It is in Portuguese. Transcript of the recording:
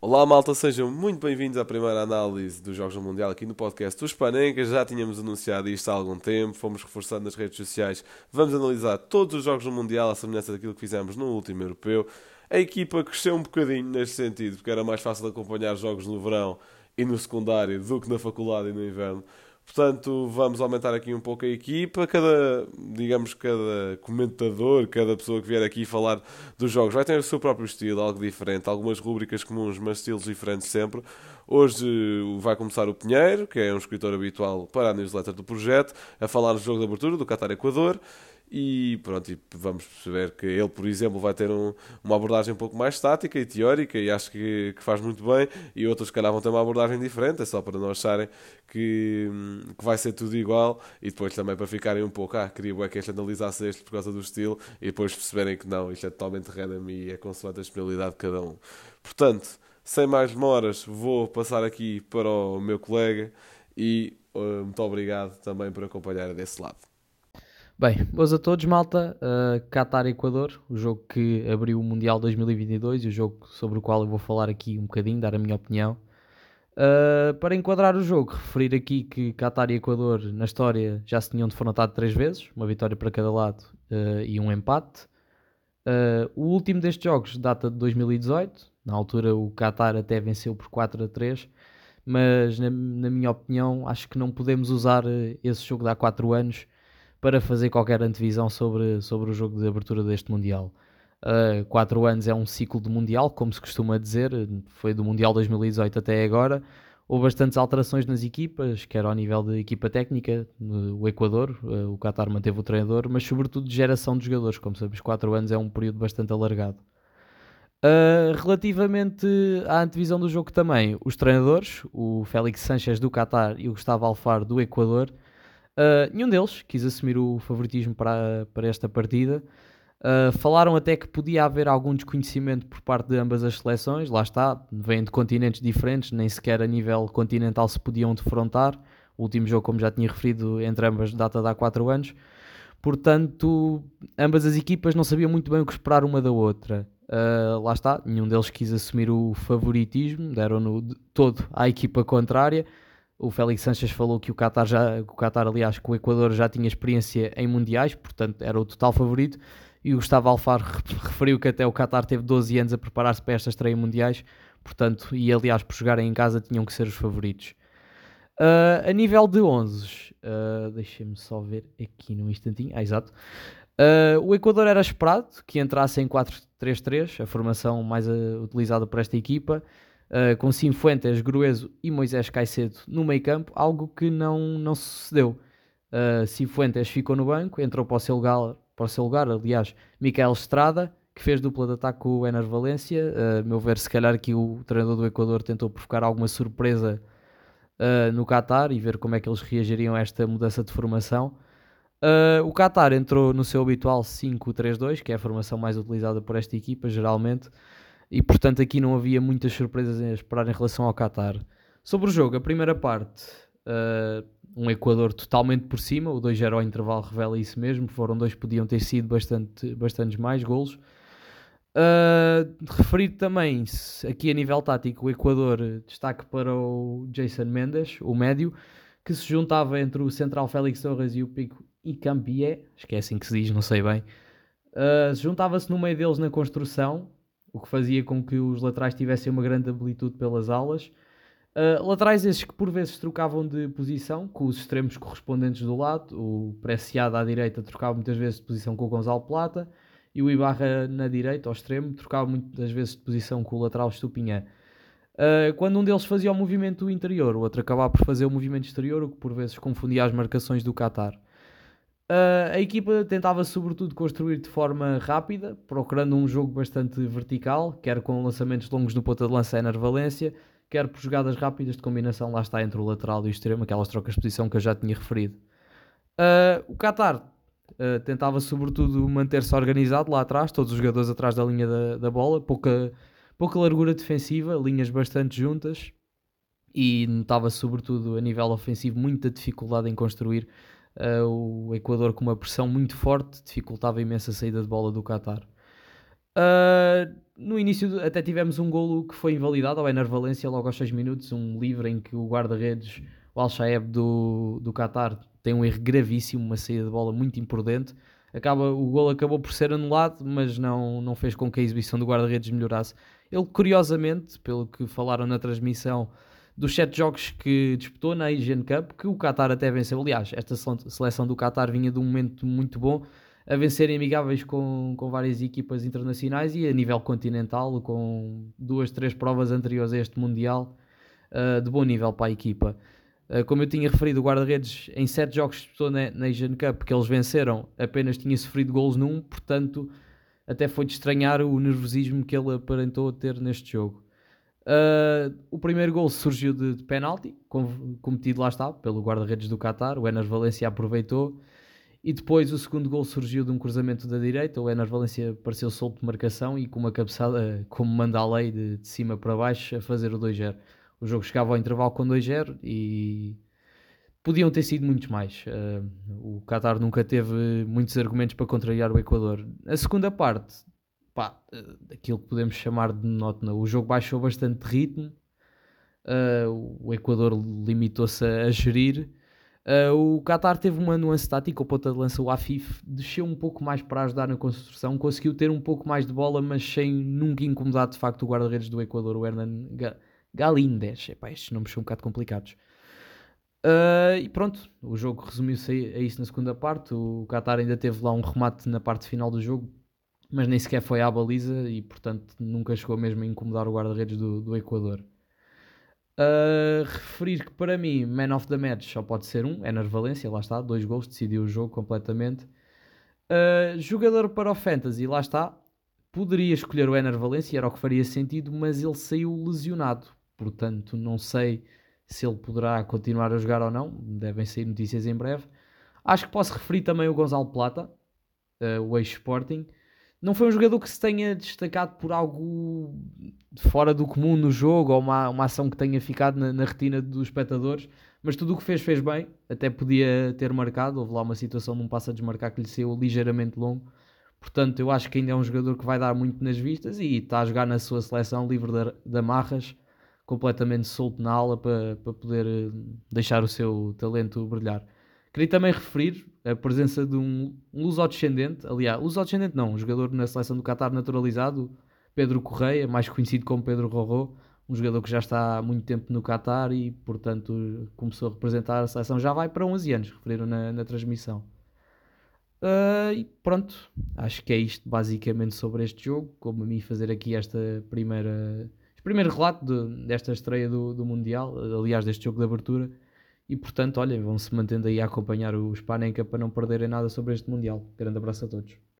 Olá malta, sejam muito bem-vindos à primeira análise dos Jogos do Mundial aqui no podcast dos Panencas. Já tínhamos anunciado isto há algum tempo, fomos reforçando nas redes sociais. Vamos analisar todos os Jogos do Mundial, à semelhança daquilo que fizemos no último europeu. A equipa cresceu um bocadinho neste sentido, porque era mais fácil acompanhar jogos no verão e no secundário do que na faculdade e no inverno. Portanto, vamos aumentar aqui um pouco a equipa. Cada, digamos, cada comentador, cada pessoa que vier aqui falar dos jogos vai ter o seu próprio estilo, algo diferente, algumas rubricas comuns, mas estilos diferentes sempre. Hoje vai começar o Pinheiro, que é um escritor habitual para a newsletter do projeto, a falar do jogo de abertura do Qatar Equador. E pronto, e vamos perceber que ele, por exemplo, vai ter um, uma abordagem um pouco mais estática e teórica e acho que, que, faz muito bem. E outros, calhar, vão ter uma abordagem diferente, é só para não acharem que, que vai ser tudo igual. E depois também para ficarem um pouco, ah, queria que este analisasse este por causa do estilo e depois perceberem que não, isto é totalmente random e é consoante a disponibilidade de cada um. Portanto, sem mais demoras, vou passar aqui para o meu colega e uh, muito obrigado também por acompanhar desse lado. Bem, boas a todos, malta. Uh, Qatar-Equador, o jogo que abriu o Mundial 2022 e o jogo sobre o qual eu vou falar aqui um bocadinho, dar a minha opinião. Uh, para enquadrar o jogo, referir aqui que Qatar e Equador na história já se tinham defrontado três vezes, uma vitória para cada lado uh, e um empate. o último destes jogos data de 2018, na altura o Qatar até venceu por 4 a 3, mas na, na minha opinião acho que não podemos usar esse jogo de há 4 anos para fazer qualquer antevisão sobre, sobre o jogo de abertura deste Mundial. Uh, quatro anos é um ciclo de Mundial, como se costuma dizer, foi do Mundial 2018 até agora. Houve bastantes alterações nas equipas, quer ao nível de equipa técnica, o Equador, uh, o Qatar manteve o treinador, mas sobretudo de geração de jogadores, como sabemos, quatro anos é um período bastante alargado. Uh, relativamente à antevisão do jogo também, os treinadores, o Félix Sanchez do Qatar e o Gustavo Alfaro do Equador, Uh, nenhum deles quis assumir o favoritismo para, para esta partida. Uh, falaram até que podia haver algum desconhecimento por parte de ambas as seleções, lá está, vêm de continentes diferentes, nem sequer a nível continental se podiam defrontar. O último jogo, como já tinha referido, entre ambas data de há 4 anos. Portanto, ambas as equipas não sabiam muito bem o que esperar uma da outra. Uh, lá está, nenhum deles quis assumir o favoritismo, deram-no todo à equipa contrária. O Félix Sanches falou que o Qatar já, o Qatar, aliás, que o Equador já tinha experiência em mundiais, portanto era o total favorito. E o Gustavo Alfaro referiu que até o Qatar teve 12 anos a preparar-se para esta estreia mundiais, portanto, e aliás, por jogarem em casa tinham que ser os favoritos. Uh, a nível de 11, uh, deixem-me só ver aqui num instantinho. Ah, exato. Uh, o Equador era esperado que entrasse em 4-3-3, a formação mais uh, utilizada por esta equipa uh, com Sinfuentes, Grueso e Moisés Caicedo no meio campo, algo que não, não sucedeu. Uh, ficou no banco, entrou para o seu lugar, para o seu lugar aliás, Micael Estrada, que fez dupla de ataque com o Ener Valência. Uh, meu ver, se calhar que o treinador do Equador tentou provocar alguma surpresa uh, no Qatar e ver como é que eles reagiriam a esta mudança de formação. Uh, o Qatar entrou no seu habitual 5-3-2, que é a formação mais utilizada por esta equipa, geralmente e portanto aqui não havia muitas surpresas a esperar em relação ao Qatar. Sobre o jogo, a primeira parte, uh, um Equador totalmente por cima, o 2-0 ao intervalo revela isso mesmo, foram dois podiam ter sido bastante, bastantes mais golos. Uh, referido também aqui a nível tático, o Equador destaque para o Jason Mendes, o médio, que se juntava entre o central Félix Torres e o Pico Icampié, que é assim que se diz, não sei bem. Uh, juntava-se no meio deles na construção, o que fazia com que os laterais tivessem uma grande habilitude pelas alas. Uh, laterais esses que por vezes trocavam de posição, com os extremos correspondentes do lado, o Preciado à direita trocava muitas vezes de posição com o Gonzalo Plata e o Ibarra na direita, ao extremo, trocava muitas vezes de posição com o lateral Estupinhã. Uh, quando um deles fazia o movimento interior, o outro acabava por fazer o movimento exterior, o que por vezes confundia as marcações do Qatar. Uh, a equipa tentava sobretudo construir de forma rápida, procurando um jogo bastante vertical, quer com lançamentos longos no ponta de lança Ener Valência, quer por jogadas rápidas de combinação lá está entre o lateral e o extremo, aquelas trocas de posição que eu já tinha referido. Uh, o Qatar uh, tentava sobretudo manter-se organizado lá atrás, todos os jogadores atrás da linha da, da bola, pouca, pouca largura defensiva, linhas bastante juntas e notava sobretudo a nível ofensivo muita dificuldade em construir Uh, o Equador com uma pressão muito forte dificultava imensa a saída de bola do Qatar. Uh, no início até tivemos um golo que foi invalidado ao Ener Valência logo aos 6 minutos, um livre em que o guarda-redes, o Al-Shaeb do, do Qatar, tem um erro gravíssimo, uma saída de bola muito imprudente. Acaba, o golo acabou por ser anulado, mas não, não fez com que a exibição do guarda-redes melhorasse. Ele, curiosamente, pelo que falaram na transmissão, dos sete jogos que disputou na Asian Cup, que o Qatar até venceu. Aliás, esta seleção do Qatar vinha de um momento muito bom, a vencerem amigáveis com, com várias equipas internacionais e a nível continental, com duas, três provas anteriores a este Mundial, uh, de bom nível para a equipa. Uh, como eu tinha referido, o guarda-redes em sete jogos disputou na, na Asian Cup, que eles venceram, apenas tinha sofrido golos num, portanto, até foi de estranhar o nervosismo que ele aparentou ter neste jogo. Uh, o primeiro gol surgiu de, de penalti, cometido lá está, pelo guarda-redes do Qatar. O Ener Valencia aproveitou. E depois o segundo gol surgiu de um cruzamento da direita. O Ener Valencia pareceu solto de marcação e com uma cabeçada, como manda a lei, de, de cima para baixo, a fazer o 2-0. O jogo chegava ao intervalo com 2-0 e podiam ter sido muitos mais. Uh, o Qatar nunca teve muitos argumentos para contrariar o Equador. A segunda parte pá, uh, aquilo que podemos chamar de monótono. O jogo baixou bastante ritmo, uh, o Equador limitou-se a, gerir. Uh, o Qatar teve uma nuance tática, o ponta de lança, o Afif, desceu um pouco mais para ajudar na construção, conseguiu ter um pouco mais de bola, mas sem nunca incomodar de facto o guarda-redes do Equador, o Hernan Galindes. Epá, estes nomes são um bocado complicados. Uh, e pronto, o jogo resumiu-se a isso na segunda parte. O Qatar ainda teve lá um remate na parte final do jogo, mas nem sequer foi à baliza e, portanto, nunca chegou mesmo a incomodar o guarda-redes do, do Equador. Uh, referir que para mim, man of the match só pode ser um, Ener Valência, lá está, dois gols, decidiu o jogo completamente. Uh, jogador para o Fantasy, lá está, poderia escolher o Ener Valência, era o que faria sentido, mas ele saiu lesionado, portanto, não sei se ele poderá continuar a jogar ou não, devem sair notícias em breve. Acho que posso referir também o Gonzalo Plata, uh, o ex-Sporting, não foi um jogador que se tenha destacado por algo fora do comum no jogo ou uma, uma ação que tenha ficado na, na retina dos espectadores, mas tudo o que fez, fez bem. Até podia ter marcado. Houve lá uma situação num passo a desmarcar que lhe saiu ligeiramente longo. Portanto, eu acho que ainda é um jogador que vai dar muito nas vistas e está a jogar na sua seleção livre de, de amarras, completamente solto na aula para, para poder eh, deixar o seu talento brilhar. Queria também referir a presença de um, um luso-descendente, aliás, luso-descendente não, um jogador na seleção do Qatar naturalizado, Pedro Correia, mais conhecido como Pedro Rorô, um jogador que já está há muito tempo no Qatar e, portanto, começou a representar a seleção, já vai para 11 anos, referiram na, na transmissão. Uh, e pronto, acho que é isto basicamente sobre este jogo. Como a mim fazer aqui esta primeira, este primeiro relato de, desta estreia do, do Mundial, aliás, deste jogo de abertura. E portanto, olha, vão-se mantendo aí a acompanhar o Spanenka para não perderem nada sobre este Mundial. Grande abraço a todos.